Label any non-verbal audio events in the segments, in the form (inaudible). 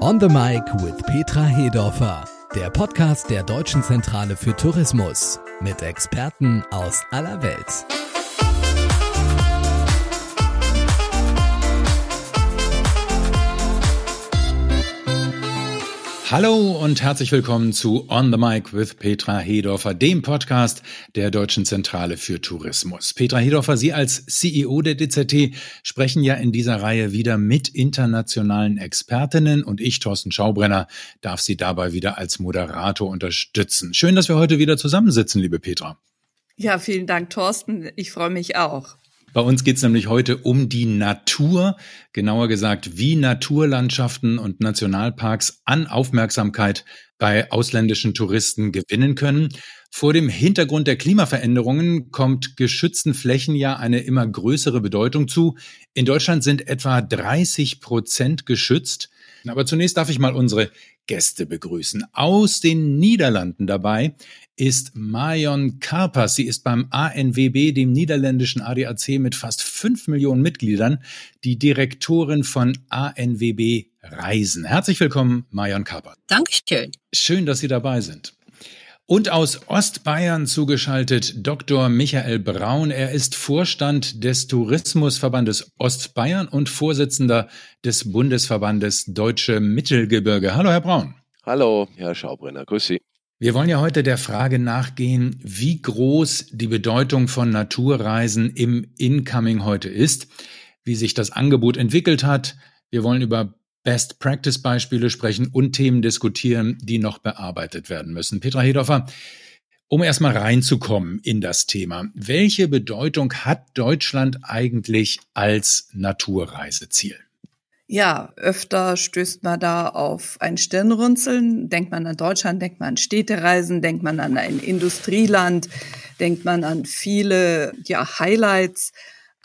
On the Mic with Petra Hedorfer, der Podcast der Deutschen Zentrale für Tourismus mit Experten aus aller Welt. Hallo und herzlich willkommen zu On the Mic with Petra Hedorfer, dem Podcast der Deutschen Zentrale für Tourismus. Petra Hedorfer, Sie als CEO der DZT sprechen ja in dieser Reihe wieder mit internationalen Expertinnen und ich, Thorsten Schaubrenner, darf Sie dabei wieder als Moderator unterstützen. Schön, dass wir heute wieder zusammensitzen, liebe Petra. Ja, vielen Dank, Thorsten. Ich freue mich auch. Bei uns geht es nämlich heute um die Natur, genauer gesagt, wie Naturlandschaften und Nationalparks an Aufmerksamkeit bei ausländischen Touristen gewinnen können. Vor dem Hintergrund der Klimaveränderungen kommt geschützten Flächen ja eine immer größere Bedeutung zu. In Deutschland sind etwa 30 Prozent geschützt. Aber zunächst darf ich mal unsere Gäste begrüßen. Aus den Niederlanden dabei ist Marion Karpas. Sie ist beim ANWB, dem niederländischen ADAC mit fast fünf Millionen Mitgliedern, die Direktorin von ANWB Reisen. Herzlich willkommen, Marion Karpas. Dankeschön. Schön, dass Sie dabei sind. Und aus Ostbayern zugeschaltet Dr. Michael Braun. Er ist Vorstand des Tourismusverbandes Ostbayern und Vorsitzender des Bundesverbandes Deutsche Mittelgebirge. Hallo, Herr Braun. Hallo, Herr Schaubrenner. Grüß Sie. Wir wollen ja heute der Frage nachgehen, wie groß die Bedeutung von Naturreisen im Incoming heute ist, wie sich das Angebot entwickelt hat. Wir wollen über Best Practice Beispiele sprechen und Themen diskutieren, die noch bearbeitet werden müssen. Petra Hedorfer, um erstmal reinzukommen in das Thema. Welche Bedeutung hat Deutschland eigentlich als Naturreiseziel? Ja, öfter stößt man da auf ein Stirnrunzeln. Denkt man an Deutschland, denkt man an Städtereisen, denkt man an ein Industrieland, denkt man an viele ja, Highlights.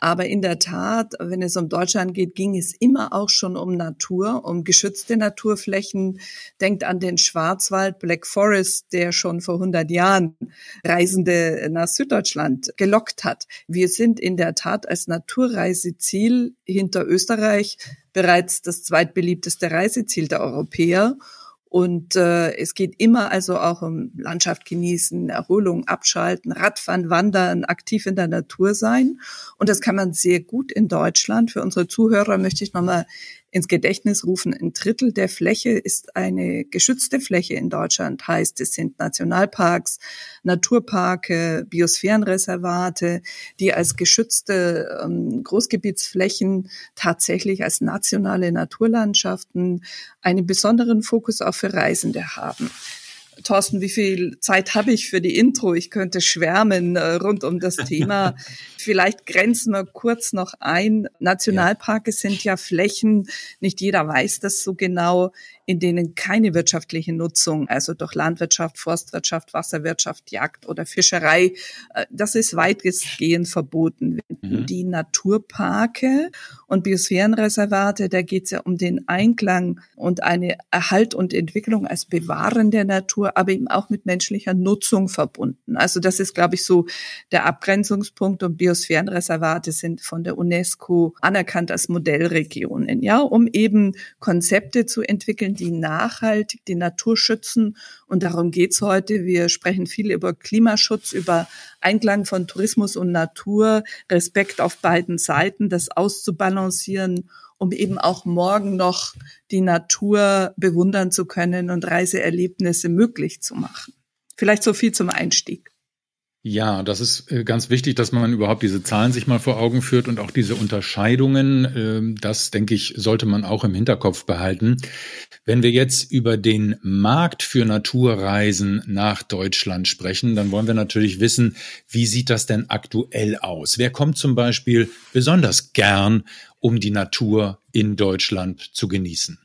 Aber in der Tat, wenn es um Deutschland geht, ging es immer auch schon um Natur, um geschützte Naturflächen. Denkt an den Schwarzwald, Black Forest, der schon vor 100 Jahren Reisende nach Süddeutschland gelockt hat. Wir sind in der Tat als Naturreiseziel hinter Österreich bereits das zweitbeliebteste Reiseziel der Europäer. Und äh, es geht immer also auch um Landschaft genießen, Erholung, abschalten, Radfahren, Wandern, aktiv in der Natur sein. Und das kann man sehr gut in Deutschland. Für unsere Zuhörer möchte ich nochmal ins Gedächtnis rufen. Ein Drittel der Fläche ist eine geschützte Fläche in Deutschland, heißt es sind Nationalparks, Naturparke, Biosphärenreservate, die als geschützte ähm, Großgebietsflächen tatsächlich als nationale Naturlandschaften einen besonderen Fokus auch für Reisende haben. Thorsten, wie viel Zeit habe ich für die Intro? Ich könnte schwärmen äh, rund um das Thema. (laughs) Vielleicht grenzen wir kurz noch ein. Nationalparke sind ja Flächen, nicht jeder weiß das so genau, in denen keine wirtschaftliche Nutzung, also durch Landwirtschaft, Forstwirtschaft, Wasserwirtschaft, Jagd oder Fischerei, äh, das ist weitgehend verboten. Mhm. Die Naturparke und Biosphärenreservate, da geht es ja um den Einklang und eine Erhalt und Entwicklung als Bewahren der Natur, aber eben auch mit menschlicher Nutzung verbunden. Also das ist, glaube ich, so der Abgrenzungspunkt und Biosphärenreservate sind von der UNESCO anerkannt als Modellregionen, ja, um eben Konzepte zu entwickeln, Regeln, die nachhaltig die Natur schützen. Und darum geht's heute. Wir sprechen viel über Klimaschutz, über Einklang von Tourismus und Natur, Respekt auf beiden Seiten, das auszubalancieren um eben auch morgen noch die Natur bewundern zu können und Reiseerlebnisse möglich zu machen. Vielleicht so viel zum Einstieg. Ja, das ist äh, ganz wichtig, dass man überhaupt diese Zahlen sich mal vor Augen führt und auch diese Unterscheidungen. Ähm, das, denke ich, sollte man auch im Hinterkopf behalten. Wenn wir jetzt über den Markt für Naturreisen nach Deutschland sprechen, dann wollen wir natürlich wissen, wie sieht das denn aktuell aus? Wer kommt zum Beispiel besonders gern, um die Natur in Deutschland zu genießen?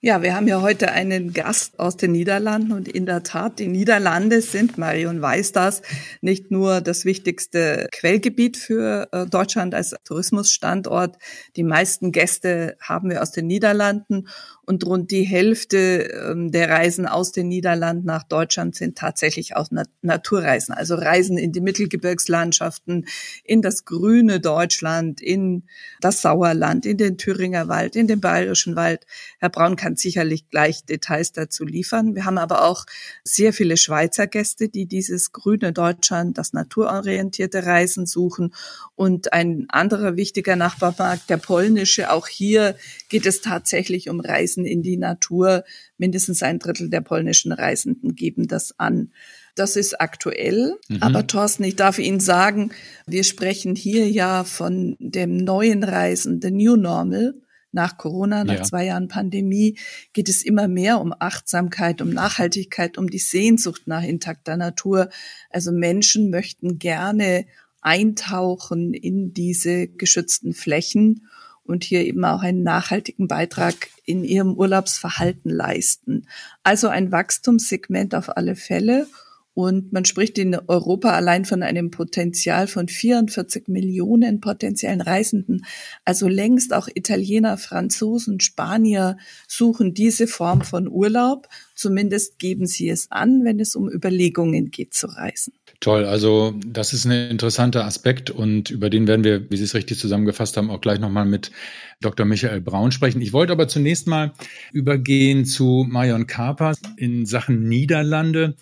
Ja, wir haben ja heute einen Gast aus den Niederlanden und in der Tat, die Niederlande sind, Marion weiß das, nicht nur das wichtigste Quellgebiet für äh, Deutschland als Tourismusstandort. Die meisten Gäste haben wir aus den Niederlanden und rund die Hälfte ähm, der Reisen aus den Niederlanden nach Deutschland sind tatsächlich auch Naturreisen, also Reisen in die Mittelgebirgslandschaften, in das grüne Deutschland, in das Sauerland, in den Thüringer Wald, in den Bayerischen Wald. Herr Braun kann kann sicherlich gleich Details dazu liefern. Wir haben aber auch sehr viele Schweizer Gäste, die dieses grüne Deutschland, das naturorientierte Reisen suchen. Und ein anderer wichtiger Nachbarmarkt, der polnische, auch hier geht es tatsächlich um Reisen in die Natur. Mindestens ein Drittel der polnischen Reisenden geben das an. Das ist aktuell. Mhm. Aber Thorsten, ich darf Ihnen sagen, wir sprechen hier ja von dem neuen Reisen, the new normal. Nach Corona, nach ja. zwei Jahren Pandemie, geht es immer mehr um Achtsamkeit, um Nachhaltigkeit, um die Sehnsucht nach intakter Natur. Also Menschen möchten gerne eintauchen in diese geschützten Flächen und hier eben auch einen nachhaltigen Beitrag in ihrem Urlaubsverhalten leisten. Also ein Wachstumssegment auf alle Fälle. Und man spricht in Europa allein von einem Potenzial von 44 Millionen potenziellen Reisenden. Also längst auch Italiener, Franzosen, Spanier suchen diese Form von Urlaub. Zumindest geben sie es an, wenn es um Überlegungen geht zu reisen. Toll, also das ist ein interessanter Aspekt und über den werden wir, wie Sie es richtig zusammengefasst haben, auch gleich nochmal mit Dr. Michael Braun sprechen. Ich wollte aber zunächst mal übergehen zu Marion Kaper in Sachen Niederlande.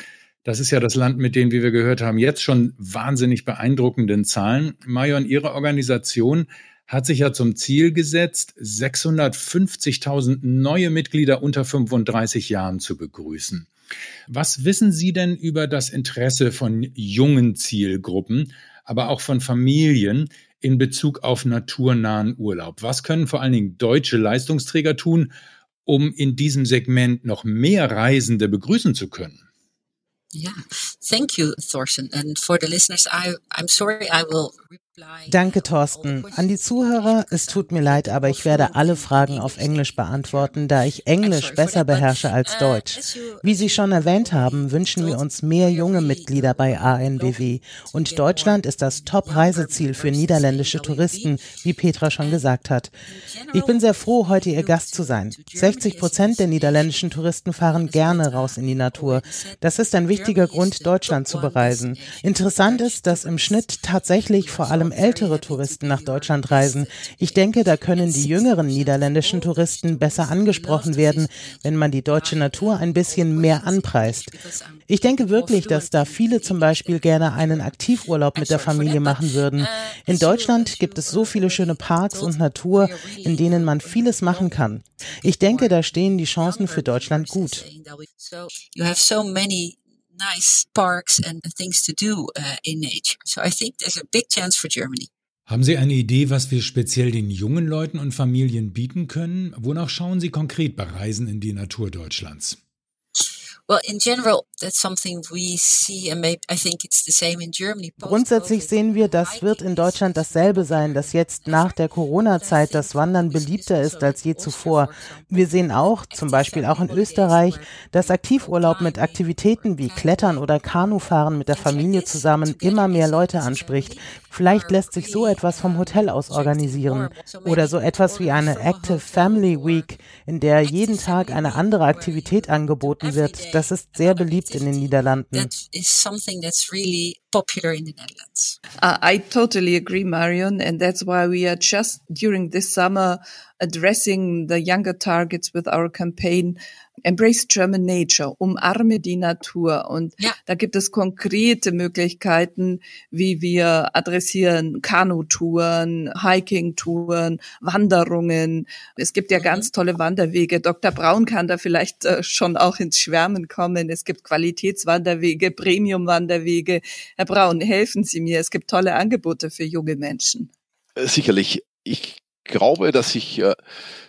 Das ist ja das Land mit den, wie wir gehört haben, jetzt schon wahnsinnig beeindruckenden Zahlen. Marion, Ihre Organisation hat sich ja zum Ziel gesetzt, 650.000 neue Mitglieder unter 35 Jahren zu begrüßen. Was wissen Sie denn über das Interesse von jungen Zielgruppen, aber auch von Familien in Bezug auf naturnahen Urlaub? Was können vor allen Dingen deutsche Leistungsträger tun, um in diesem Segment noch mehr Reisende begrüßen zu können? Yeah, thank you, Thorsten. And for the listeners, I, I'm sorry, I will Danke, Thorsten. An die Zuhörer, es tut mir leid, aber ich werde alle Fragen auf Englisch beantworten, da ich Englisch besser beherrsche als Deutsch. Wie Sie schon erwähnt haben, wünschen wir uns mehr junge Mitglieder bei ANBW. Und Deutschland ist das Top-Reiseziel für niederländische Touristen, wie Petra schon gesagt hat. Ich bin sehr froh, heute Ihr Gast zu sein. 60 Prozent der niederländischen Touristen fahren gerne raus in die Natur. Das ist ein wichtiger Grund, Deutschland zu bereisen. Interessant ist, dass im Schnitt tatsächlich vor allem allem ältere Touristen nach Deutschland reisen. Ich denke, da können die jüngeren niederländischen Touristen besser angesprochen werden, wenn man die deutsche Natur ein bisschen mehr anpreist. Ich denke wirklich, dass da viele zum Beispiel gerne einen Aktivurlaub mit der Familie machen würden. In Deutschland gibt es so viele schöne Parks und Natur, in denen man vieles machen kann. Ich denke, da stehen die Chancen für Deutschland gut nice parks and things to do uh, in nature. So I think there's a big chance for Germany. Haben Sie eine Idee, was wir speziell den jungen Leuten und Familien bieten können? Wonach schauen Sie konkret bei Reisen in die Natur Deutschlands? Grundsätzlich sehen wir, das wird in Deutschland dasselbe sein, dass jetzt nach der Corona-Zeit das Wandern beliebter ist als je zuvor. Wir sehen auch, zum Beispiel auch in Österreich, dass Aktivurlaub mit Aktivitäten wie Klettern oder Kanufahren mit der Familie zusammen immer mehr Leute anspricht. Vielleicht lässt sich so etwas vom Hotel aus organisieren oder so etwas wie eine Active Family Week, in der jeden Tag eine andere Aktivität angeboten wird. Das ist sehr beliebt in den Niederlanden. That is something that's really popular in the Netherlands. Uh, I totally agree, Marion, and that's why we are just during this summer addressing the younger targets with our campaign Embrace German Nature, umarme die Natur. Und ja. da gibt es konkrete Möglichkeiten, wie wir adressieren Kanutouren, Hiking-Touren, Wanderungen. Es gibt ja mhm. ganz tolle Wanderwege. Dr. Braun kann da vielleicht äh, schon auch ins Schwärmen kommen. Es gibt Qualitätswanderwege, Premium-Wanderwege. Herr Braun, helfen Sie mir. Es gibt tolle Angebote für junge Menschen. Äh, sicherlich. Ich glaube, dass sich äh,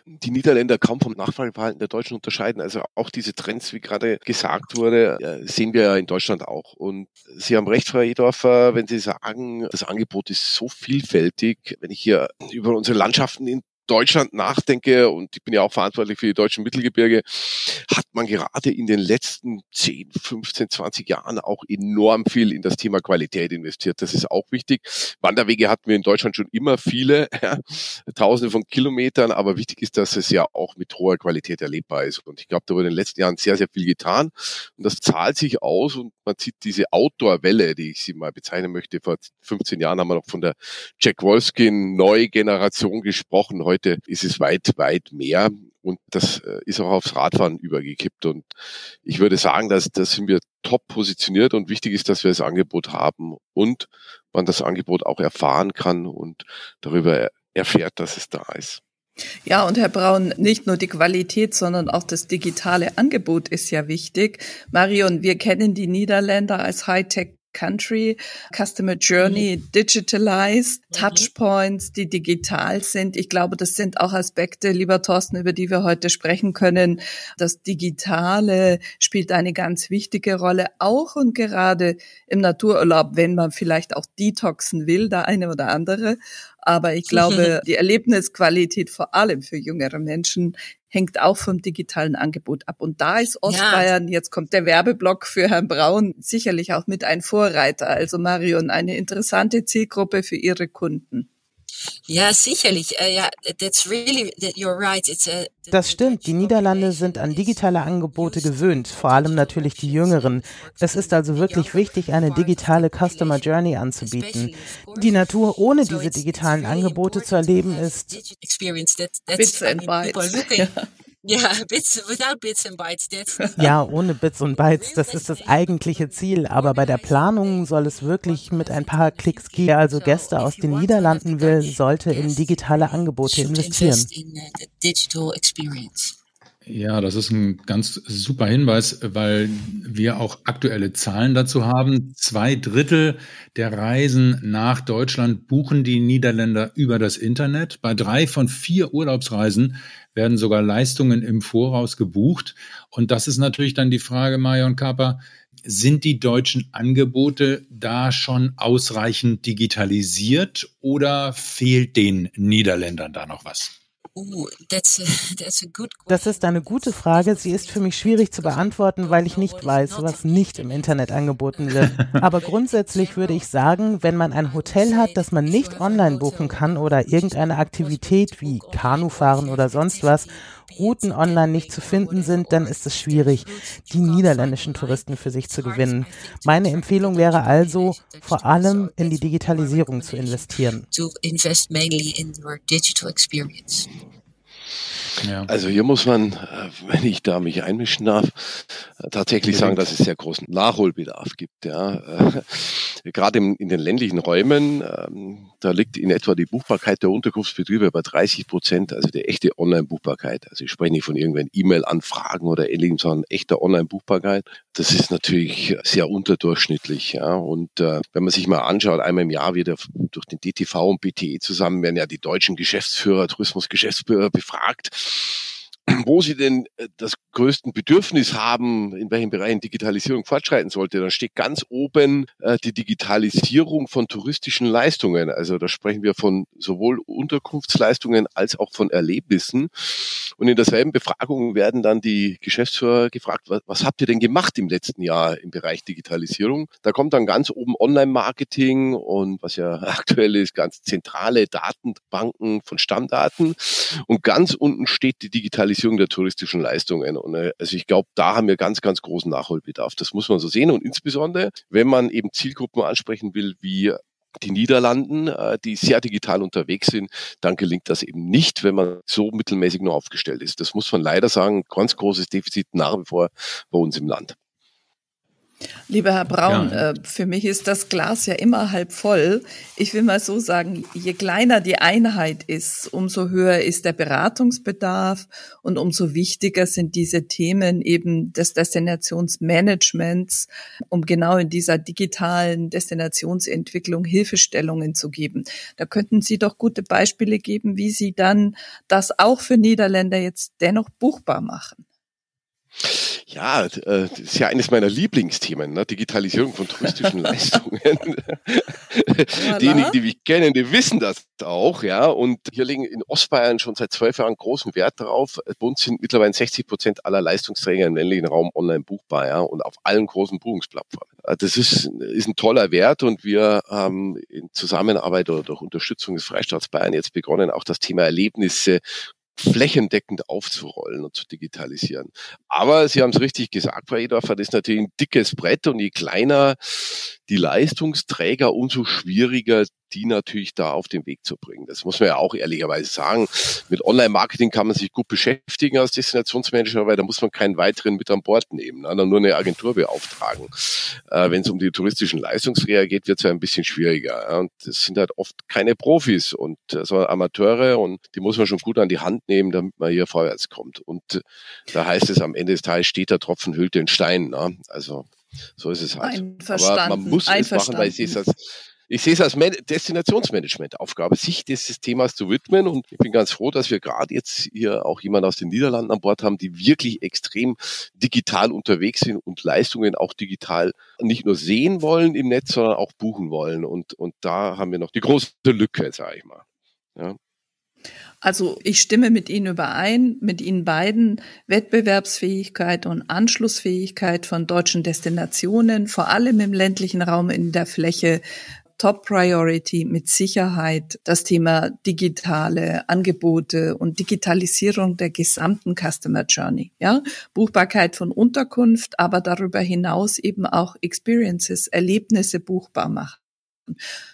die Niederländer kaum vom Nachfrageverhalten der Deutschen unterscheiden. Also auch diese Trends, wie gerade gesagt wurde, äh, sehen wir ja in Deutschland auch. Und Sie haben recht, Frau Edorfer, wenn Sie sagen, das Angebot ist so vielfältig. Wenn ich hier über unsere Landschaften in Deutschland nachdenke, und ich bin ja auch verantwortlich für die deutschen Mittelgebirge, hat man gerade in den letzten 10, 15, 20 Jahren auch enorm viel in das Thema Qualität investiert. Das ist auch wichtig. Wanderwege hatten wir in Deutschland schon immer viele, (laughs) ja, tausende von Kilometern, aber wichtig ist, dass es ja auch mit hoher Qualität erlebbar ist. Und ich glaube, da wurde in den letzten Jahren sehr, sehr viel getan. Und das zahlt sich aus und man sieht diese Outdoor-Welle, die ich sie mal bezeichnen möchte. Vor 15 Jahren haben wir noch von der Jack Wolfskin Neugeneration gesprochen. Heute Heute ist es weit, weit mehr. Und das äh, ist auch aufs Radfahren übergekippt. Und ich würde sagen, dass das sind wir top positioniert und wichtig ist, dass wir das Angebot haben und man das Angebot auch erfahren kann und darüber erfährt, dass es da ist. Ja, und Herr Braun, nicht nur die Qualität, sondern auch das digitale Angebot ist ja wichtig. Marion, wir kennen die Niederländer als Hightech Country, Customer Journey mhm. digitalized, mhm. Touchpoints, die digital sind. Ich glaube, das sind auch Aspekte, lieber Thorsten, über die wir heute sprechen können. Das Digitale spielt eine ganz wichtige Rolle, auch und gerade im Natururlaub, wenn man vielleicht auch detoxen will, der eine oder andere. Aber ich glaube, (laughs) die Erlebnisqualität vor allem für jüngere Menschen hängt auch vom digitalen Angebot ab. Und da ist Ostbayern, ja. jetzt kommt der Werbeblock für Herrn Braun, sicherlich auch mit ein Vorreiter. Also Marion, eine interessante Zielgruppe für Ihre Kunden. Ja, sicherlich. Uh, ja, that's really, you're right. It's a, das stimmt. Die Niederlande sind an digitale Angebote gewöhnt, vor allem natürlich die Jüngeren. Es ist also wirklich wichtig, eine digitale Customer Journey anzubieten. Die Natur ohne diese digitalen Angebote zu erleben ist. Bits and bytes. (laughs) Ja, (laughs) Bits, without Bits and Bytes. Ja, ohne Bits und Bytes, das ist das eigentliche Ziel. Aber bei der Planung soll es wirklich mit ein paar Klicks gehen. Wer also Gäste aus den Niederlanden will, sollte in digitale Angebote investieren. Ja, das ist ein ganz super Hinweis, weil wir auch aktuelle Zahlen dazu haben. Zwei Drittel der Reisen nach Deutschland buchen die Niederländer über das Internet. Bei drei von vier Urlaubsreisen werden sogar Leistungen im Voraus gebucht. Und das ist natürlich dann die Frage, Marion Kapper, sind die deutschen Angebote da schon ausreichend digitalisiert oder fehlt den Niederländern da noch was? Das ist eine gute Frage. Sie ist für mich schwierig zu beantworten, weil ich nicht weiß, was nicht im Internet angeboten wird. Aber grundsätzlich würde ich sagen, wenn man ein Hotel hat, das man nicht online buchen kann oder irgendeine Aktivität wie Kanufahren oder sonst was, Routen online nicht zu finden sind, dann ist es schwierig, die niederländischen Touristen für sich zu gewinnen. Meine Empfehlung wäre also, vor allem in die Digitalisierung zu investieren. Ja. Also hier muss man, äh, wenn ich da mich einmischen darf, äh, tatsächlich sagen, dass es sehr großen Nachholbedarf gibt. Ja. Äh, gerade in den ländlichen Räumen, ähm, da liegt in etwa die Buchbarkeit der Unterkunftsbetriebe bei 30 Prozent, also die echte Online-Buchbarkeit. Also ich spreche nicht von irgendwelchen E-Mail-Anfragen oder ähnlichem, sondern echter Online-Buchbarkeit. Das ist natürlich sehr unterdurchschnittlich. Ja. Und äh, wenn man sich mal anschaut, einmal im Jahr wieder durch den DTV und BTE zusammen werden ja die deutschen Geschäftsführer, Tourismusgeschäftsführer befragt wo sie denn äh, das größten Bedürfnis haben, in welchen Bereichen Digitalisierung fortschreiten sollte, dann steht ganz oben äh, die Digitalisierung von touristischen Leistungen. Also da sprechen wir von sowohl Unterkunftsleistungen als auch von Erlebnissen. Und in derselben Befragung werden dann die Geschäftsführer gefragt, was, was habt ihr denn gemacht im letzten Jahr im Bereich Digitalisierung? Da kommt dann ganz oben Online-Marketing und was ja (laughs) aktuell ist, ganz zentrale Datenbanken von Stammdaten. Und ganz unten steht die Digitalisierung Digitalisierung der touristischen Leistungen. Und äh, also ich glaube, da haben wir ganz, ganz großen Nachholbedarf. Das muss man so sehen. Und insbesondere, wenn man eben Zielgruppen ansprechen will, wie die Niederlanden, äh, die sehr digital unterwegs sind, dann gelingt das eben nicht, wenn man so mittelmäßig nur aufgestellt ist. Das muss man leider sagen, ganz großes Defizit nach wie vor bei uns im Land. Lieber Herr Braun, ja. äh, für mich ist das Glas ja immer halb voll. Ich will mal so sagen, je kleiner die Einheit ist, umso höher ist der Beratungsbedarf und umso wichtiger sind diese Themen eben des Destinationsmanagements, um genau in dieser digitalen Destinationsentwicklung Hilfestellungen zu geben. Da könnten Sie doch gute Beispiele geben, wie Sie dann das auch für Niederländer jetzt dennoch buchbar machen. Ja, äh, das ist ja eines meiner Lieblingsthemen, ne? Digitalisierung von touristischen (laughs) Leistungen. Diejenigen, die mich kennen, die wissen das auch, ja. Und hier liegen in Ostbayern schon seit zwölf Jahren großen Wert darauf. Bei uns sind mittlerweile 60 Prozent aller Leistungsträger im ländlichen Raum online buchbar, ja, und auf allen großen Buchungsplattformen. Äh, das ist, ist ein toller Wert und wir haben in Zusammenarbeit oder durch Unterstützung des Freistaats Bayern jetzt begonnen, auch das Thema Erlebnisse flächendeckend aufzurollen und zu digitalisieren. Aber Sie haben es richtig gesagt, Frau Edorfer, das ist natürlich ein dickes Brett und je kleiner die Leistungsträger, umso schwieriger die natürlich da auf den Weg zu bringen. Das muss man ja auch ehrlicherweise sagen. Mit Online-Marketing kann man sich gut beschäftigen als Destinationsmanager, weil da muss man keinen weiteren mit an Bord nehmen, ne? nur eine Agentur beauftragen. Äh, Wenn es um die touristischen Leistungsträger geht, wird es ja ein bisschen schwieriger. Ja? Und das sind halt oft keine Profis und äh, sondern Amateure und die muss man schon gut an die Hand nehmen, damit man hier vorwärts kommt. Und äh, da heißt es am Ende des Tages steht der Tropfen hüllt den Stein. Ne? Also so ist es halt. Aber man muss es machen, weil ich sehe es als ich sehe es als Destinationsmanagement-Aufgabe, sich dieses Themas zu widmen. Und ich bin ganz froh, dass wir gerade jetzt hier auch jemand aus den Niederlanden an Bord haben, die wirklich extrem digital unterwegs sind und Leistungen auch digital nicht nur sehen wollen im Netz, sondern auch buchen wollen. Und, und da haben wir noch die große Lücke, sage ich mal. Ja. Also ich stimme mit Ihnen überein, mit Ihnen beiden. Wettbewerbsfähigkeit und Anschlussfähigkeit von deutschen Destinationen, vor allem im ländlichen Raum in der Fläche, Top Priority mit Sicherheit das Thema digitale Angebote und Digitalisierung der gesamten Customer Journey. Ja, Buchbarkeit von Unterkunft, aber darüber hinaus eben auch Experiences, Erlebnisse buchbar machen.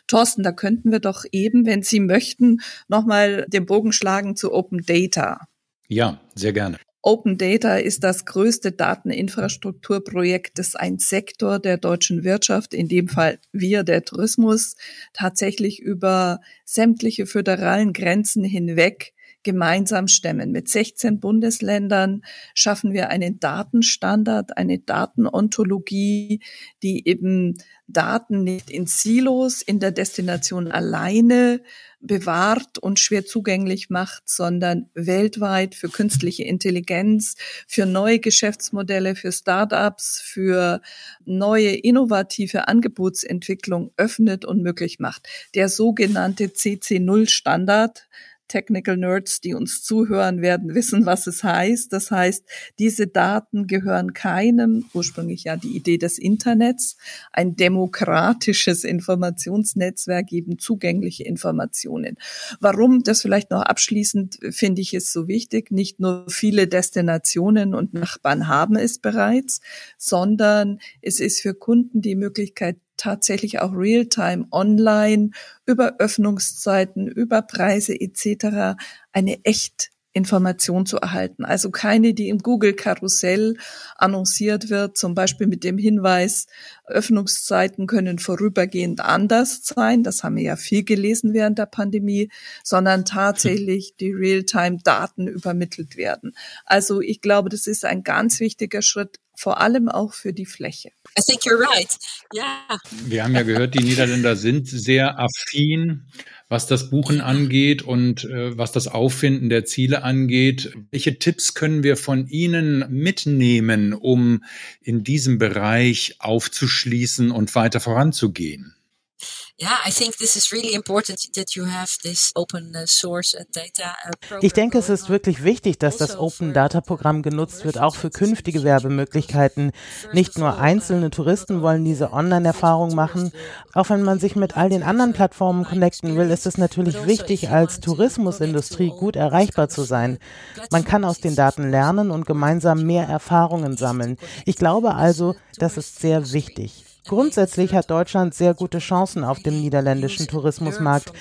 Thorsten, da könnten wir doch eben, wenn Sie möchten, nochmal den Bogen schlagen zu Open Data. Ja, sehr gerne. Open Data ist das größte Dateninfrastrukturprojekt, das ein Sektor der deutschen Wirtschaft, in dem Fall wir, der Tourismus, tatsächlich über sämtliche föderalen Grenzen hinweg gemeinsam stemmen. Mit 16 Bundesländern schaffen wir einen Datenstandard, eine Datenontologie, die eben Daten nicht in Silos in der Destination alleine bewahrt und schwer zugänglich macht, sondern weltweit für künstliche Intelligenz, für neue Geschäftsmodelle, für Startups, für neue innovative Angebotsentwicklung öffnet und möglich macht. Der sogenannte CC0 Standard Technical Nerds, die uns zuhören, werden wissen, was es heißt. Das heißt, diese Daten gehören keinem, ursprünglich ja die Idee des Internets, ein demokratisches Informationsnetzwerk geben zugängliche Informationen. Warum das vielleicht noch abschließend finde ich es so wichtig, nicht nur viele Destinationen und Nachbarn haben es bereits, sondern es ist für Kunden die Möglichkeit tatsächlich auch real-time online über Öffnungszeiten, über Preise etc. eine echt Information zu erhalten. Also keine, die im Google-Karussell annonciert wird, zum Beispiel mit dem Hinweis, Öffnungszeiten können vorübergehend anders sein. Das haben wir ja viel gelesen während der Pandemie, sondern tatsächlich die Realtime-Daten übermittelt werden. Also ich glaube, das ist ein ganz wichtiger Schritt, vor allem auch für die Fläche. I think you're right. Yeah. Wir haben ja gehört, die Niederländer sind sehr affin was das Buchen angeht und äh, was das Auffinden der Ziele angeht. Welche Tipps können wir von Ihnen mitnehmen, um in diesem Bereich aufzuschließen und weiter voranzugehen? Ich denke, es ist wirklich wichtig, dass das Open Data Programm genutzt wird, auch für künftige Werbemöglichkeiten. Nicht nur einzelne Touristen wollen diese Online-Erfahrung machen. Auch wenn man sich mit all den anderen Plattformen connecten will, ist es natürlich wichtig, als Tourismusindustrie gut erreichbar zu sein. Man kann aus den Daten lernen und gemeinsam mehr Erfahrungen sammeln. Ich glaube also, das ist sehr wichtig. Grundsätzlich hat Deutschland sehr gute Chancen auf dem niederländischen Tourismusmarkt.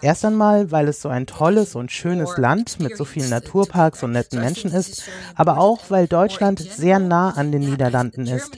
Erst einmal, weil es so ein tolles und schönes Land mit so vielen Naturparks und netten Menschen ist, aber auch, weil Deutschland sehr nah an den Niederlanden ist.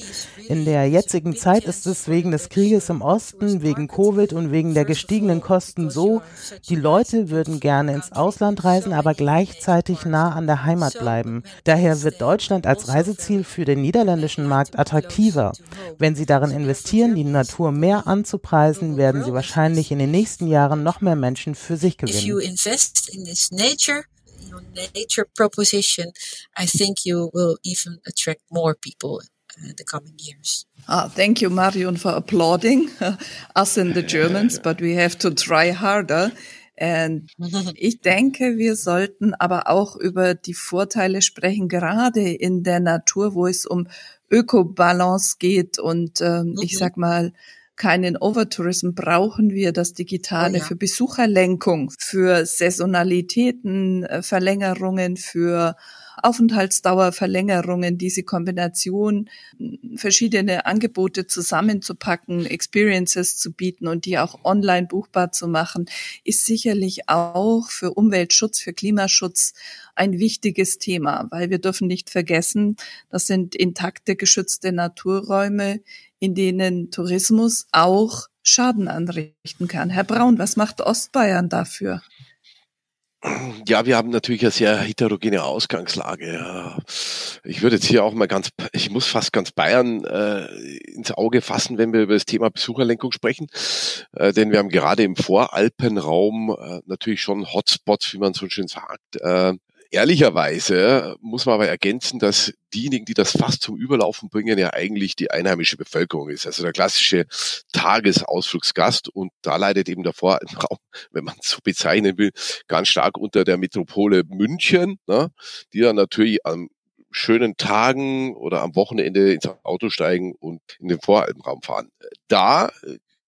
In der jetzigen Zeit ist es wegen des Krieges im Osten, wegen Covid und wegen der gestiegenen Kosten so, die Leute würden gerne ins Ausland reisen, aber gleichzeitig nah an der Heimat bleiben. Daher wird Deutschland als Reiseziel für den niederländischen Markt attraktiver. Wenn Sie darin investieren, die Natur mehr anzupreisen, werden Sie wahrscheinlich in den nächsten Jahren noch mehr Menschen für sich gewinnen. nature proposition, I think you will even attract more people the coming years. Ah, thank you, Marion, for applauding (laughs) us and the Germans, but we have to try harder. Und (laughs) ich denke, wir sollten aber auch über die Vorteile sprechen, gerade in der Natur, wo es um Ökobalance geht und ähm, mhm. ich sag mal, keinen Overtourism brauchen wir das Digitale oh ja. für Besucherlenkung, für Saisonalitäten, äh, Verlängerungen, für Aufenthaltsdauerverlängerungen, diese Kombination, verschiedene Angebote zusammenzupacken, Experiences zu bieten und die auch online buchbar zu machen, ist sicherlich auch für Umweltschutz, für Klimaschutz ein wichtiges Thema, weil wir dürfen nicht vergessen, das sind intakte, geschützte Naturräume, in denen Tourismus auch Schaden anrichten kann. Herr Braun, was macht Ostbayern dafür? Ja, wir haben natürlich eine sehr heterogene Ausgangslage. Ich würde jetzt hier auch mal ganz, ich muss fast ganz Bayern äh, ins Auge fassen, wenn wir über das Thema Besucherlenkung sprechen, äh, denn wir haben gerade im Voralpenraum äh, natürlich schon Hotspots, wie man so schön sagt. Äh, Ehrlicherweise muss man aber ergänzen, dass diejenigen, die das fast zum Überlaufen bringen, ja eigentlich die einheimische Bevölkerung ist. Also der klassische Tagesausflugsgast. Und da leidet eben der Vorraum, (laughs) wenn man es so bezeichnen will, ganz stark unter der Metropole München, ne, die dann natürlich am schönen Tagen oder am Wochenende ins Auto steigen und in den Voralpenraum fahren. Da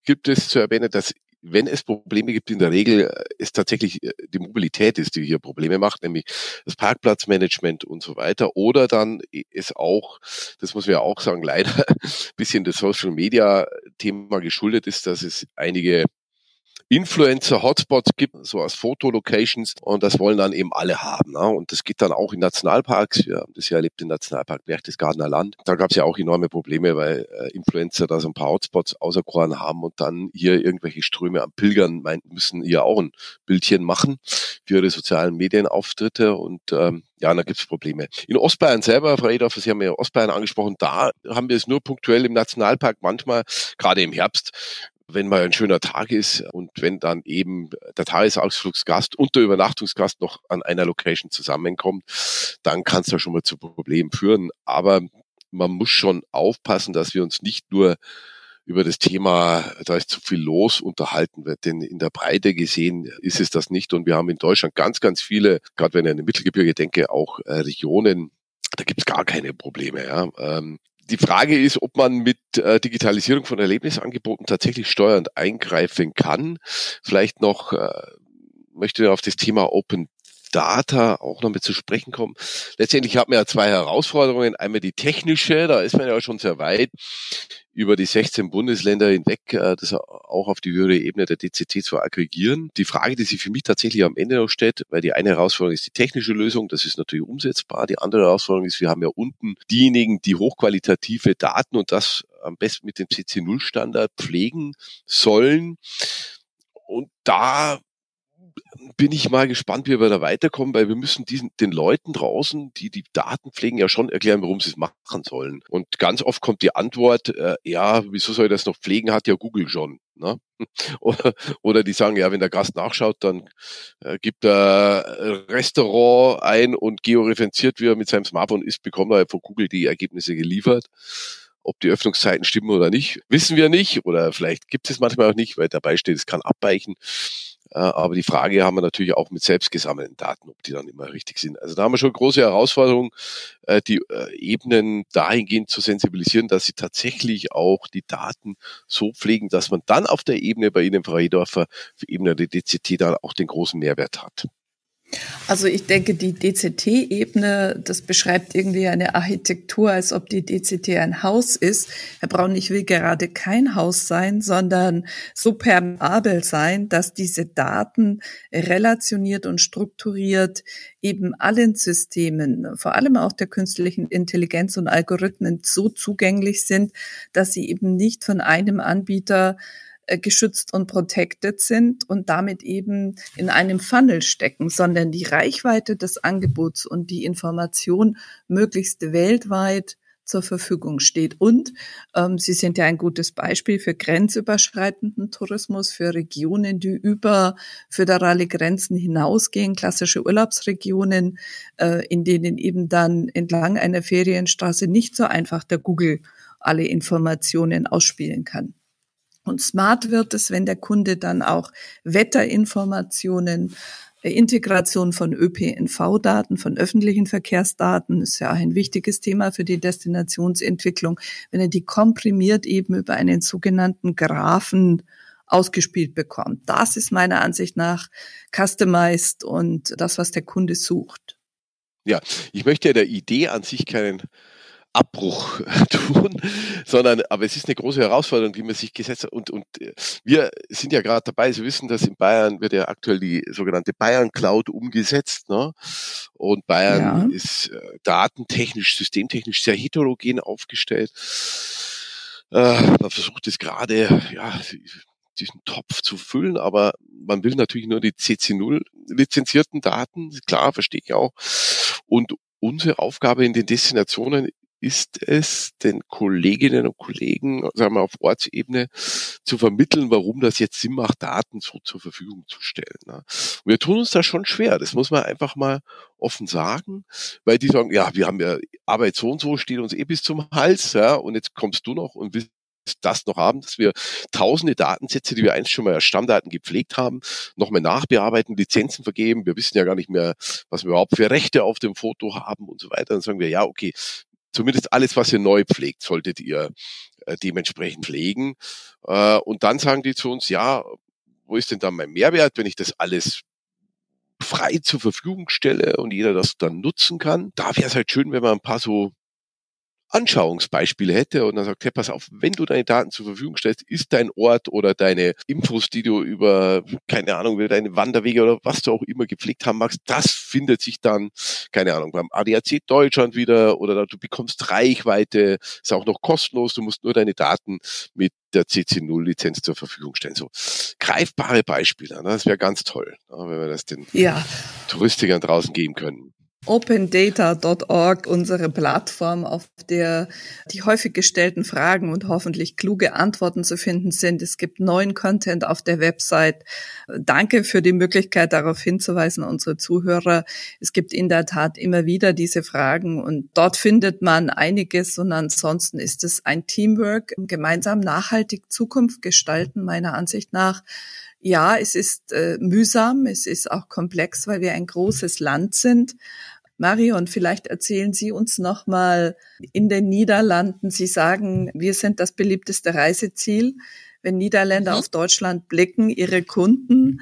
gibt es zu erwähnen, dass wenn es Probleme gibt, in der Regel äh, ist tatsächlich äh, die Mobilität ist, die hier Probleme macht, nämlich das Parkplatzmanagement und so weiter. Oder dann ist auch, das muss man ja auch sagen, (laughs) leider ein bisschen das Social Media Thema geschuldet ist, dass es einige Influencer-Hotspots gibt, so als Fotolocations und das wollen dann eben alle haben. Ne? Und das geht dann auch in Nationalparks. Wir haben das ja erlebt im Nationalpark Berchtesgadener Land. Da gab es ja auch enorme Probleme, weil äh, Influencer da so ein paar Hotspots auserkoren haben und dann hier irgendwelche Ströme an Pilgern meinten, müssen hier auch ein Bildchen machen für ihre sozialen Medienauftritte und ähm, ja, da gibt's Probleme. In Ostbayern selber, Frau Edorfer, Sie haben ja Ostbayern angesprochen, da haben wir es nur punktuell im Nationalpark manchmal, gerade im Herbst, wenn mal ein schöner Tag ist und wenn dann eben der Tagesausflugsgast und der Übernachtungsgast noch an einer Location zusammenkommt, dann kann es da schon mal zu Problemen führen. Aber man muss schon aufpassen, dass wir uns nicht nur über das Thema, da ist zu viel los, unterhalten wird. Denn in der Breite gesehen ist es das nicht. Und wir haben in Deutschland ganz, ganz viele, gerade wenn ich an die Mittelgebirge denke, auch äh, Regionen, da gibt's gar keine Probleme. Ja. Ähm, die Frage ist, ob man mit äh, Digitalisierung von Erlebnisangeboten tatsächlich steuernd eingreifen kann. Vielleicht noch äh, möchte auf das Thema Open Data auch noch mit zu sprechen kommen. Letztendlich hat man ja zwei Herausforderungen. Einmal die technische, da ist man ja schon sehr weit über die 16 Bundesländer hinweg, äh, das auch auf die höhere Ebene der DCT zu aggregieren. Die Frage, die sich für mich tatsächlich am Ende noch stellt, weil die eine Herausforderung ist die technische Lösung, das ist natürlich umsetzbar. Die andere Herausforderung ist, wir haben ja unten diejenigen, die hochqualitative Daten und das am besten mit dem CC0-Standard pflegen sollen. Und da bin ich mal gespannt, wie wir da weiterkommen, weil wir müssen diesen, den Leuten draußen, die die Daten pflegen, ja schon erklären, warum sie es machen sollen. Und ganz oft kommt die Antwort, äh, ja, wieso soll ich das noch pflegen, hat ja Google schon. Ne? (laughs) Oder, die sagen, ja, wenn der Gast nachschaut, dann äh, gibt er Restaurant ein und georeferenziert, wie er mit seinem Smartphone ist, bekommt er von Google die Ergebnisse geliefert. Ob die Öffnungszeiten stimmen oder nicht, wissen wir nicht. Oder vielleicht gibt es manchmal auch nicht, weil dabei steht, es kann abweichen. Äh, aber die Frage haben wir natürlich auch mit selbst gesammelten Daten, ob die dann immer richtig sind. Also da haben wir schon große Herausforderungen, äh, die äh, Ebenen dahingehend zu sensibilisieren, dass sie tatsächlich auch die Daten so pflegen, dass man dann auf der Ebene bei Ihnen, Frau Redorfer, für Ebene der DCT dann auch den großen Mehrwert hat. Also ich denke, die DCT-Ebene, das beschreibt irgendwie eine Architektur, als ob die DCT ein Haus ist. Herr Braun, ich will gerade kein Haus sein, sondern so permeabel sein, dass diese Daten relationiert und strukturiert eben allen Systemen, vor allem auch der künstlichen Intelligenz und Algorithmen so zugänglich sind, dass sie eben nicht von einem Anbieter geschützt und protected sind und damit eben in einem Funnel stecken, sondern die Reichweite des Angebots und die Information möglichst weltweit zur Verfügung steht. Und ähm, Sie sind ja ein gutes Beispiel für grenzüberschreitenden Tourismus, für Regionen, die über föderale Grenzen hinausgehen, klassische Urlaubsregionen, äh, in denen eben dann entlang einer Ferienstraße nicht so einfach der Google alle Informationen ausspielen kann. Und smart wird es, wenn der Kunde dann auch Wetterinformationen, äh, Integration von ÖPNV-Daten, von öffentlichen Verkehrsdaten, ist ja ein wichtiges Thema für die Destinationsentwicklung, wenn er die komprimiert eben über einen sogenannten Graphen ausgespielt bekommt. Das ist meiner Ansicht nach customized und das, was der Kunde sucht. Ja, ich möchte ja der Idee an sich keinen Abbruch (laughs) tun, sondern aber es ist eine große Herausforderung, die man sich gesetzt hat. Und, und äh, wir sind ja gerade dabei, Sie wissen, dass in Bayern wird ja aktuell die sogenannte Bayern Cloud umgesetzt. Ne? Und Bayern ja. ist äh, datentechnisch, systemtechnisch sehr heterogen aufgestellt. Äh, man versucht es gerade, ja, diesen Topf zu füllen, aber man will natürlich nur die CC0 lizenzierten Daten, klar, verstehe ich auch. Und unsere Aufgabe in den Destinationen ist es, den Kolleginnen und Kollegen, sagen wir auf Ortsebene, zu vermitteln, warum das jetzt Sinn macht, Daten so zur Verfügung zu stellen. Ne? Wir tun uns da schon schwer. Das muss man einfach mal offen sagen, weil die sagen, ja, wir haben ja Arbeit so und so, steht uns eh bis zum Hals, ja, und jetzt kommst du noch und willst das noch haben, dass wir tausende Datensätze, die wir einst schon mal als Stammdaten gepflegt haben, nochmal nachbearbeiten, Lizenzen vergeben. Wir wissen ja gar nicht mehr, was wir überhaupt für Rechte auf dem Foto haben und so weiter. Dann sagen wir, ja, okay, zumindest alles, was ihr neu pflegt, solltet ihr äh, dementsprechend pflegen. Äh, und dann sagen die zu uns, ja, wo ist denn dann mein Mehrwert, wenn ich das alles frei zur Verfügung stelle und jeder das dann nutzen kann? Da wäre es halt schön, wenn man ein paar so Anschauungsbeispiele hätte und dann sagt, hey, pass auf, wenn du deine Daten zur Verfügung stellst, ist dein Ort oder deine Infos, die du über, keine Ahnung, deine Wanderwege oder was du auch immer gepflegt haben magst, das findet sich dann, keine Ahnung, beim ADAC Deutschland wieder oder du bekommst Reichweite, ist auch noch kostenlos, du musst nur deine Daten mit der CC0-Lizenz zur Verfügung stellen. So greifbare Beispiele, ne? das wäre ganz toll, ne? wenn wir das den ja. Touristikern draußen geben können opendata.org, unsere Plattform, auf der die häufig gestellten Fragen und hoffentlich kluge Antworten zu finden sind. Es gibt neuen Content auf der Website. Danke für die Möglichkeit, darauf hinzuweisen, unsere Zuhörer. Es gibt in der Tat immer wieder diese Fragen und dort findet man einiges und ansonsten ist es ein Teamwork, gemeinsam nachhaltig Zukunft gestalten, meiner Ansicht nach. Ja, es ist äh, mühsam, es ist auch komplex, weil wir ein großes Land sind. Marion, vielleicht erzählen Sie uns noch mal in den Niederlanden. Sie sagen, wir sind das beliebteste Reiseziel. Wenn Niederländer mhm. auf Deutschland blicken, ihre Kunden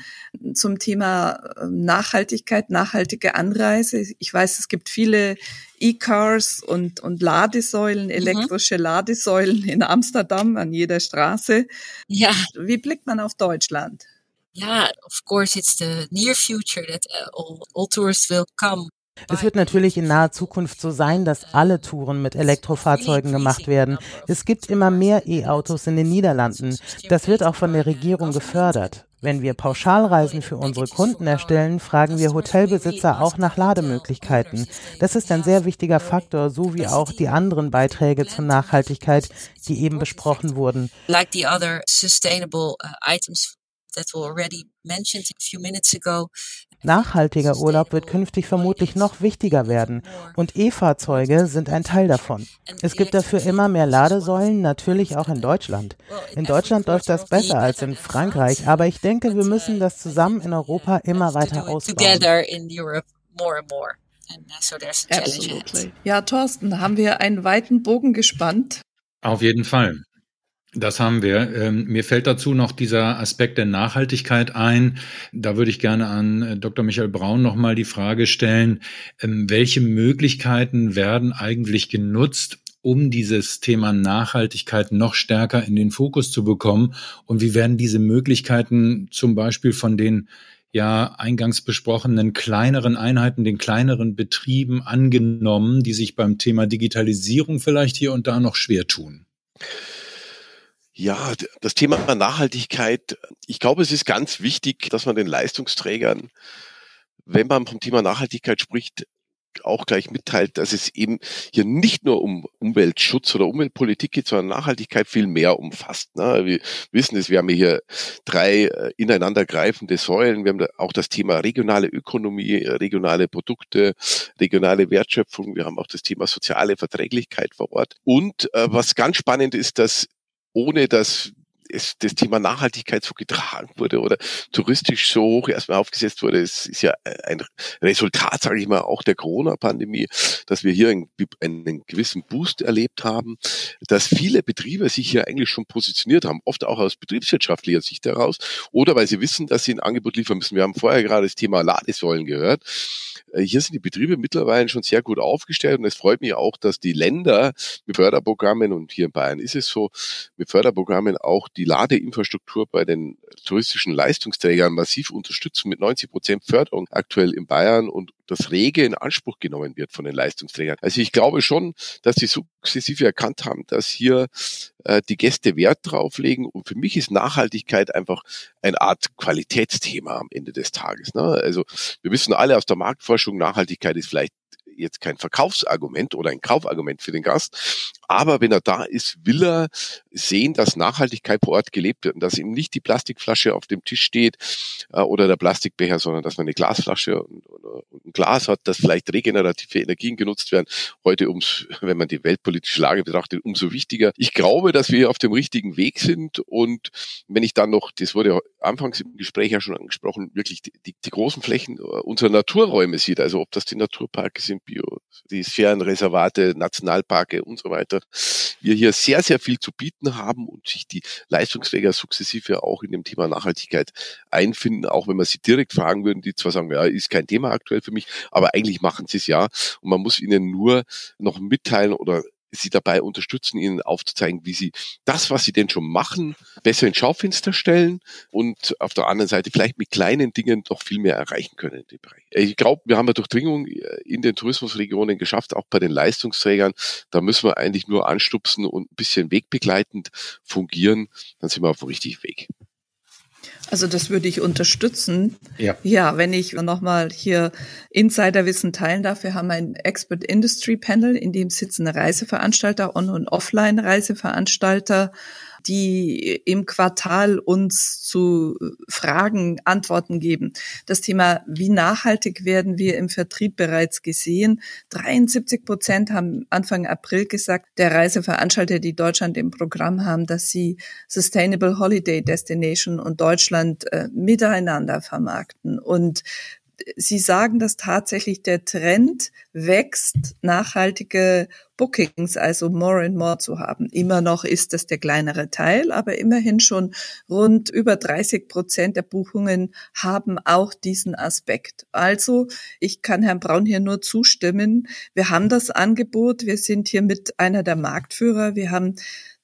zum Thema ähm, Nachhaltigkeit, nachhaltige Anreise. Ich weiß, es gibt viele E-Cars und, und Ladesäulen, mhm. elektrische mhm. Ladesäulen in Amsterdam an jeder Straße. Ja. Wie blickt man auf Deutschland? Ja, of course, it's the near future that uh, all, all tourists will come. Es wird natürlich in naher Zukunft so sein, dass alle Touren mit Elektrofahrzeugen gemacht werden. Es gibt immer mehr E-Autos in den Niederlanden. Das wird auch von der Regierung gefördert. Wenn wir Pauschalreisen für unsere Kunden erstellen, fragen wir Hotelbesitzer auch nach Lademöglichkeiten. Das ist ein sehr wichtiger Faktor, so wie auch die anderen Beiträge zur Nachhaltigkeit, die eben besprochen wurden. Like the other sustainable uh, items that were already mentioned a few minutes ago. Nachhaltiger Urlaub wird künftig vermutlich noch wichtiger werden und E-Fahrzeuge sind ein Teil davon. Es gibt dafür immer mehr Ladesäulen, natürlich auch in Deutschland. In Deutschland läuft das besser als in Frankreich, aber ich denke, wir müssen das zusammen in Europa immer weiter ausbauen. Ja, Thorsten, haben wir einen weiten Bogen gespannt? Auf jeden Fall. Das haben wir. Ähm, mir fällt dazu noch dieser Aspekt der Nachhaltigkeit ein. Da würde ich gerne an äh, Dr. Michael Braun nochmal die Frage stellen, ähm, welche Möglichkeiten werden eigentlich genutzt, um dieses Thema Nachhaltigkeit noch stärker in den Fokus zu bekommen? Und wie werden diese Möglichkeiten zum Beispiel von den ja eingangs besprochenen kleineren Einheiten, den kleineren Betrieben angenommen, die sich beim Thema Digitalisierung vielleicht hier und da noch schwer tun? Ja, das Thema Nachhaltigkeit, ich glaube, es ist ganz wichtig, dass man den Leistungsträgern, wenn man vom Thema Nachhaltigkeit spricht, auch gleich mitteilt, dass es eben hier nicht nur um Umweltschutz oder Umweltpolitik geht, sondern Nachhaltigkeit viel mehr umfasst. Ne? Wir wissen es, wir haben hier drei äh, ineinandergreifende Säulen. Wir haben auch das Thema regionale Ökonomie, regionale Produkte, regionale Wertschöpfung. Wir haben auch das Thema soziale Verträglichkeit vor Ort. Und äh, was ganz spannend ist, dass ohne dass es, das Thema Nachhaltigkeit so getragen wurde oder touristisch so hoch erstmal aufgesetzt wurde. Es ist ja ein Resultat, sage ich mal, auch der Corona-Pandemie, dass wir hier einen, einen gewissen Boost erlebt haben, dass viele Betriebe sich hier eigentlich schon positioniert haben, oft auch aus betriebswirtschaftlicher Sicht heraus oder weil sie wissen, dass sie ein Angebot liefern müssen. Wir haben vorher gerade das Thema Ladesäulen gehört. Äh, hier sind die Betriebe mittlerweile schon sehr gut aufgestellt und es freut mich auch, dass die Länder mit Förderprogrammen und hier in Bayern ist es so, mit Förderprogrammen auch die Ladeinfrastruktur bei den touristischen Leistungsträgern massiv unterstützen mit 90 Prozent Förderung aktuell in Bayern und das rege in Anspruch genommen wird von den Leistungsträgern. Also ich glaube schon, dass sie sukzessive erkannt haben, dass hier äh, die Gäste Wert drauflegen. Und für mich ist Nachhaltigkeit einfach eine Art Qualitätsthema am Ende des Tages. Ne? Also wir wissen alle aus der Marktforschung, Nachhaltigkeit ist vielleicht jetzt kein Verkaufsargument oder ein Kaufargument für den Gast. Aber wenn er da ist, will er sehen, dass Nachhaltigkeit vor Ort gelebt wird und dass eben nicht die Plastikflasche auf dem Tisch steht äh, oder der Plastikbecher, sondern dass man eine Glasflasche und, und, ein Glas hat, dass vielleicht regenerative Energien genutzt werden. Heute, ums, wenn man die weltpolitische Lage betrachtet, umso wichtiger. Ich glaube, dass wir auf dem richtigen Weg sind und wenn ich dann noch, das wurde anfangs im Gespräch ja schon angesprochen, wirklich die, die, die großen Flächen äh, unserer Naturräume sieht, also ob das die Naturparke sind, Bio, die Sphärenreservate, Nationalparke und so weiter, wir hier sehr, sehr viel zu bieten haben und sich die Leistungsträger sukzessive auch in dem Thema Nachhaltigkeit einfinden, auch wenn man sie direkt fragen würden, die zwar sagen, ja, ist kein Thema aktuell für mich, aber eigentlich machen sie es ja. Und man muss ihnen nur noch mitteilen oder sie dabei unterstützen, ihnen aufzuzeigen, wie sie das, was sie denn schon machen, besser ins Schaufenster stellen und auf der anderen Seite vielleicht mit kleinen Dingen noch viel mehr erreichen können in dem Bereich. Ich glaube, wir haben eine Durchdringung in den Tourismusregionen geschafft, auch bei den Leistungsträgern. Da müssen wir eigentlich nur anstupsen und ein bisschen wegbegleitend fungieren, dann sind wir auf dem richtigen Weg. Also das würde ich unterstützen. Ja, ja wenn ich nochmal hier Insiderwissen teilen darf. Wir haben ein Expert Industry Panel, in dem sitzen Reiseveranstalter, On- und Offline-Reiseveranstalter, die im Quartal uns zu Fragen Antworten geben. Das Thema, wie nachhaltig werden wir im Vertrieb bereits gesehen. 73 Prozent haben Anfang April gesagt, der Reiseveranstalter, die Deutschland im Programm haben, dass sie Sustainable Holiday Destination und Deutschland äh, miteinander vermarkten. Und Sie sagen, dass tatsächlich der Trend wächst, nachhaltige Bookings, also more and more zu haben. Immer noch ist das der kleinere Teil, aber immerhin schon rund über 30 Prozent der Buchungen haben auch diesen Aspekt. Also ich kann Herrn Braun hier nur zustimmen. Wir haben das Angebot. Wir sind hier mit einer der Marktführer. Wir haben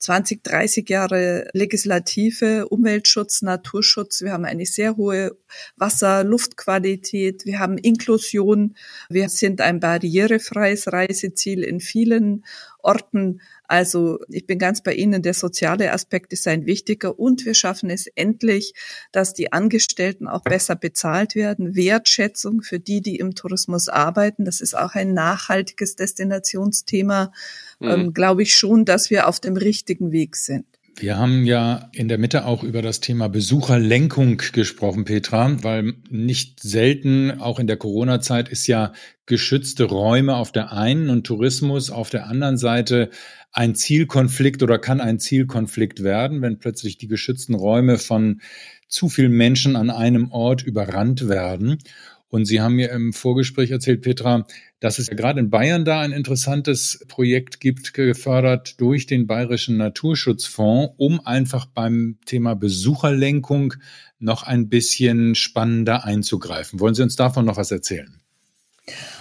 20, 30 Jahre Legislative, Umweltschutz, Naturschutz. Wir haben eine sehr hohe Wasser-, Luftqualität. Wir haben Inklusion. Wir sind ein barrierefreies Reiseziel in vielen Orten. Also ich bin ganz bei Ihnen, der soziale Aspekt ist ein wichtiger und wir schaffen es endlich, dass die Angestellten auch besser bezahlt werden. Wertschätzung für die, die im Tourismus arbeiten, das ist auch ein nachhaltiges Destinationsthema. Mhm. Ähm, Glaube ich schon, dass wir auf dem richtigen Weg sind. Wir haben ja in der Mitte auch über das Thema Besucherlenkung gesprochen, Petra, weil nicht selten, auch in der Corona-Zeit, ist ja geschützte Räume auf der einen und Tourismus auf der anderen Seite ein Zielkonflikt oder kann ein Zielkonflikt werden, wenn plötzlich die geschützten Räume von zu vielen Menschen an einem Ort überrannt werden. Und Sie haben mir im Vorgespräch erzählt, Petra, dass es ja gerade in Bayern da ein interessantes Projekt gibt, gefördert durch den Bayerischen Naturschutzfonds, um einfach beim Thema Besucherlenkung noch ein bisschen spannender einzugreifen. Wollen Sie uns davon noch was erzählen?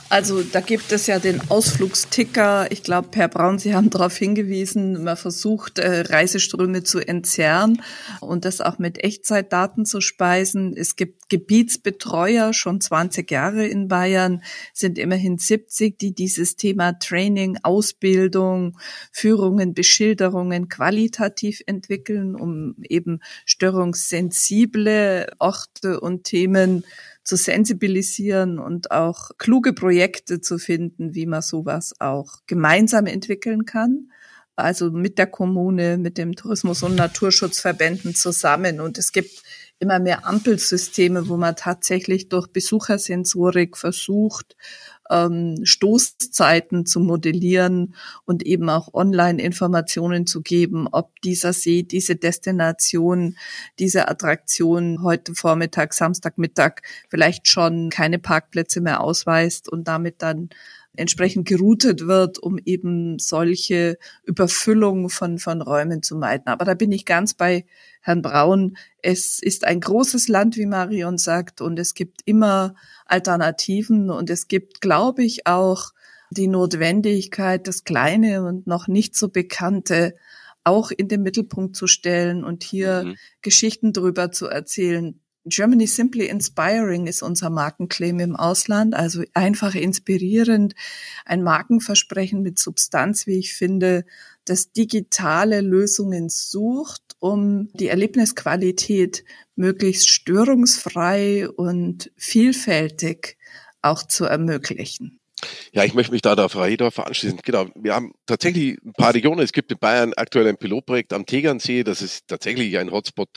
Also da gibt es ja den Ausflugsticker. Ich glaube, Herr Braun, Sie haben darauf hingewiesen, man versucht, äh, Reiseströme zu entzerren und das auch mit Echtzeitdaten zu speisen. Es gibt Gebietsbetreuer, schon 20 Jahre in Bayern, sind immerhin 70, die dieses Thema Training, Ausbildung, Führungen, Beschilderungen qualitativ entwickeln, um eben störungssensible Orte und Themen zu sensibilisieren und auch kluge Projekte zu finden, wie man sowas auch gemeinsam entwickeln kann. Also mit der Kommune, mit dem Tourismus- und Naturschutzverbänden zusammen. Und es gibt immer mehr Ampelsysteme, wo man tatsächlich durch Besuchersensorik versucht, ähm, Stoßzeiten zu modellieren und eben auch Online-Informationen zu geben, ob dieser See, diese Destination, diese Attraktion heute Vormittag, Samstagmittag vielleicht schon keine Parkplätze mehr ausweist und damit dann entsprechend geroutet wird, um eben solche Überfüllung von, von Räumen zu meiden. Aber da bin ich ganz bei Herrn Braun. Es ist ein großes Land, wie Marion sagt, und es gibt immer Alternativen und es gibt, glaube ich, auch die Notwendigkeit, das Kleine und noch nicht so Bekannte auch in den Mittelpunkt zu stellen und hier mhm. Geschichten drüber zu erzählen. Germany Simply Inspiring ist unser Markenclaim im Ausland, also einfach inspirierend, ein Markenversprechen mit Substanz, wie ich finde, das digitale Lösungen sucht, um die Erlebnisqualität möglichst störungsfrei und vielfältig auch zu ermöglichen. Ja, ich möchte mich da der Frau Hedorfer anschließen. Genau, wir haben tatsächlich ein paar Regionen. Es gibt in Bayern aktuell ein Pilotprojekt am Tegernsee. Das ist tatsächlich ein Hotspot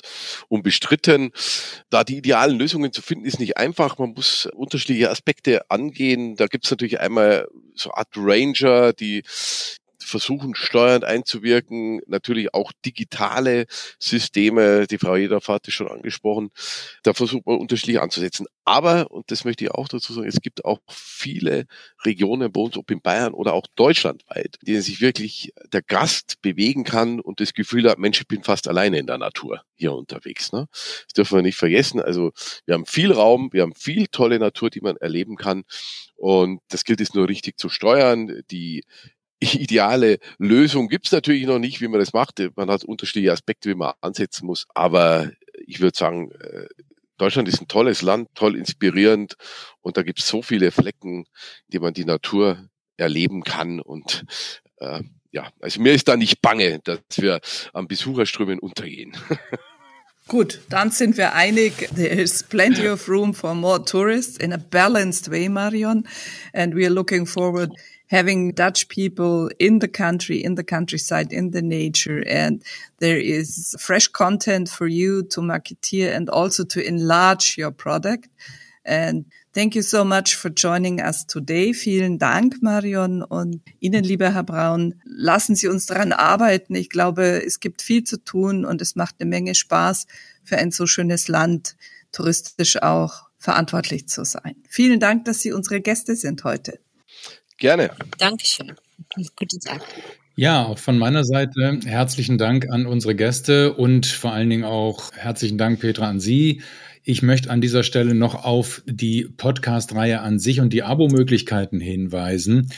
unbestritten. Da die idealen Lösungen zu finden, ist nicht einfach. Man muss unterschiedliche Aspekte angehen. Da gibt es natürlich einmal so Art Ranger, die versuchen steuernd einzuwirken, natürlich auch digitale Systeme, die Frau Jedorf hatte schon angesprochen, da versucht man unterschiedlich anzusetzen. Aber, und das möchte ich auch dazu sagen, es gibt auch viele Regionen bei uns, ob in Bayern oder auch deutschlandweit, in denen sich wirklich der Gast bewegen kann und das Gefühl hat, Mensch, ich bin fast alleine in der Natur hier unterwegs. Ne? Das dürfen wir nicht vergessen. Also wir haben viel Raum, wir haben viel tolle Natur, die man erleben kann. Und das gilt es nur richtig zu steuern. Die (laughs) ideale Lösung gibt es natürlich noch nicht, wie man das macht. Man hat unterschiedliche Aspekte, wie man ansetzen muss. Aber ich würde sagen, äh, Deutschland ist ein tolles Land, toll inspirierend und da gibt es so viele Flecken, die man die Natur erleben kann und äh, ja, also mir ist da nicht bange, dass wir am Besucherströmen untergehen. (laughs) Gut, dann sind wir einig. There is plenty of room for more tourists in a balanced way, Marion, and we are looking forward having Dutch people in the country, in the countryside, in the nature. And there is fresh content for you to marketeer and also to enlarge your product. And thank you so much for joining us today. Vielen Dank, Marion. Und Ihnen, lieber Herr Braun, lassen Sie uns daran arbeiten. Ich glaube, es gibt viel zu tun und es macht eine Menge Spaß für ein so schönes Land, touristisch auch verantwortlich zu sein. Vielen Dank, dass Sie unsere Gäste sind heute. Gerne. Dankeschön. Guten Tag. Ja, auch von meiner Seite herzlichen Dank an unsere Gäste und vor allen Dingen auch herzlichen Dank, Petra, an Sie. Ich möchte an dieser Stelle noch auf die Podcast-Reihe an sich und die Abo-Möglichkeiten hinweisen,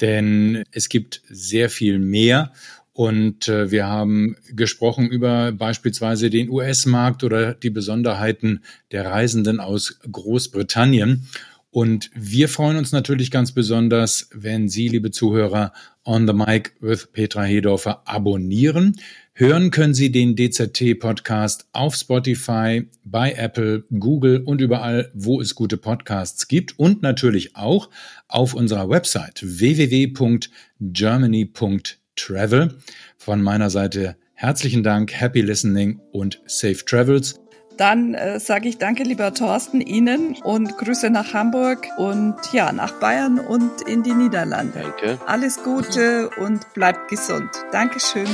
denn es gibt sehr viel mehr. Und äh, wir haben gesprochen über beispielsweise den US-Markt oder die Besonderheiten der Reisenden aus Großbritannien. Und wir freuen uns natürlich ganz besonders, wenn Sie, liebe Zuhörer, On the Mic with Petra Hedorfer abonnieren. Hören können Sie den DZT-Podcast auf Spotify, bei Apple, Google und überall, wo es gute Podcasts gibt. Und natürlich auch auf unserer Website www.germany.travel. Von meiner Seite herzlichen Dank, happy listening und safe travels. Dann äh, sage ich danke, lieber Thorsten, Ihnen und Grüße nach Hamburg und ja, nach Bayern und in die Niederlande. Danke. Alles Gute und bleibt gesund. Dankeschön.